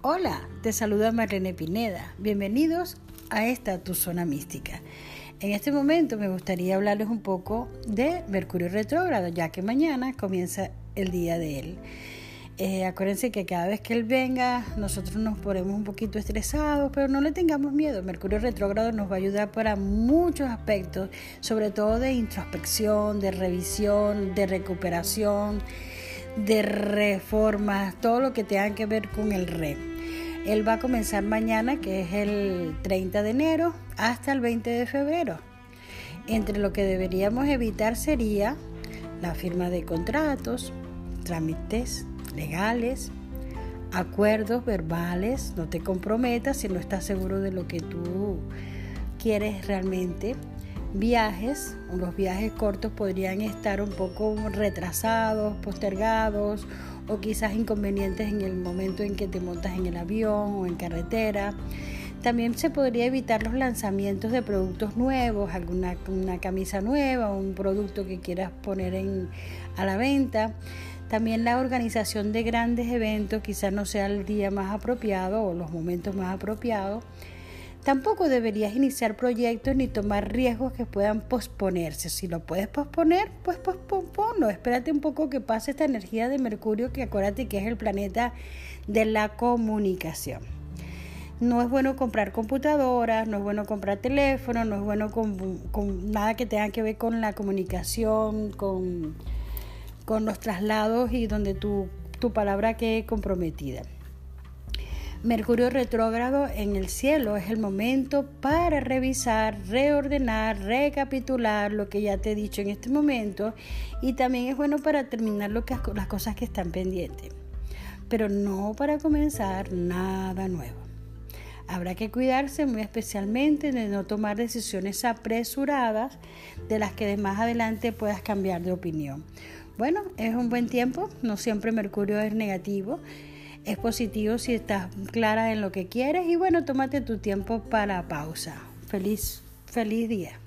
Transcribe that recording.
Hola, te saluda Marlene Pineda. Bienvenidos a esta tu zona mística. En este momento me gustaría hablarles un poco de Mercurio retrógrado, ya que mañana comienza el día de él. Eh, acuérdense que cada vez que él venga, nosotros nos ponemos un poquito estresados, pero no le tengamos miedo. Mercurio retrógrado nos va a ayudar para muchos aspectos, sobre todo de introspección, de revisión, de recuperación, de reformas, todo lo que tenga que ver con el re. Él va a comenzar mañana, que es el 30 de enero, hasta el 20 de febrero. Entre lo que deberíamos evitar sería la firma de contratos, trámites legales, acuerdos verbales, no te comprometas si no estás seguro de lo que tú quieres realmente. Viajes, los viajes cortos podrían estar un poco retrasados, postergados o quizás inconvenientes en el momento en que te montas en el avión o en carretera. También se podría evitar los lanzamientos de productos nuevos, alguna una camisa nueva, un producto que quieras poner en, a la venta. También la organización de grandes eventos quizás no sea el día más apropiado o los momentos más apropiados. Tampoco deberías iniciar proyectos ni tomar riesgos que puedan posponerse. Si lo puedes posponer, pues posponlo. Espérate un poco que pase esta energía de Mercurio, que acuérdate que es el planeta de la comunicación. No es bueno comprar computadoras, no es bueno comprar teléfono, no es bueno con nada que tenga que ver con la comunicación, con con los traslados y donde tu, tu palabra quede comprometida. Mercurio retrógrado en el cielo es el momento para revisar, reordenar, recapitular lo que ya te he dicho en este momento y también es bueno para terminar lo que, las cosas que están pendientes, pero no para comenzar nada nuevo. Habrá que cuidarse muy especialmente de no tomar decisiones apresuradas de las que de más adelante puedas cambiar de opinión. Bueno, es un buen tiempo, no siempre Mercurio es negativo, es positivo si estás clara en lo que quieres y bueno, tómate tu tiempo para pausa. Feliz, feliz día.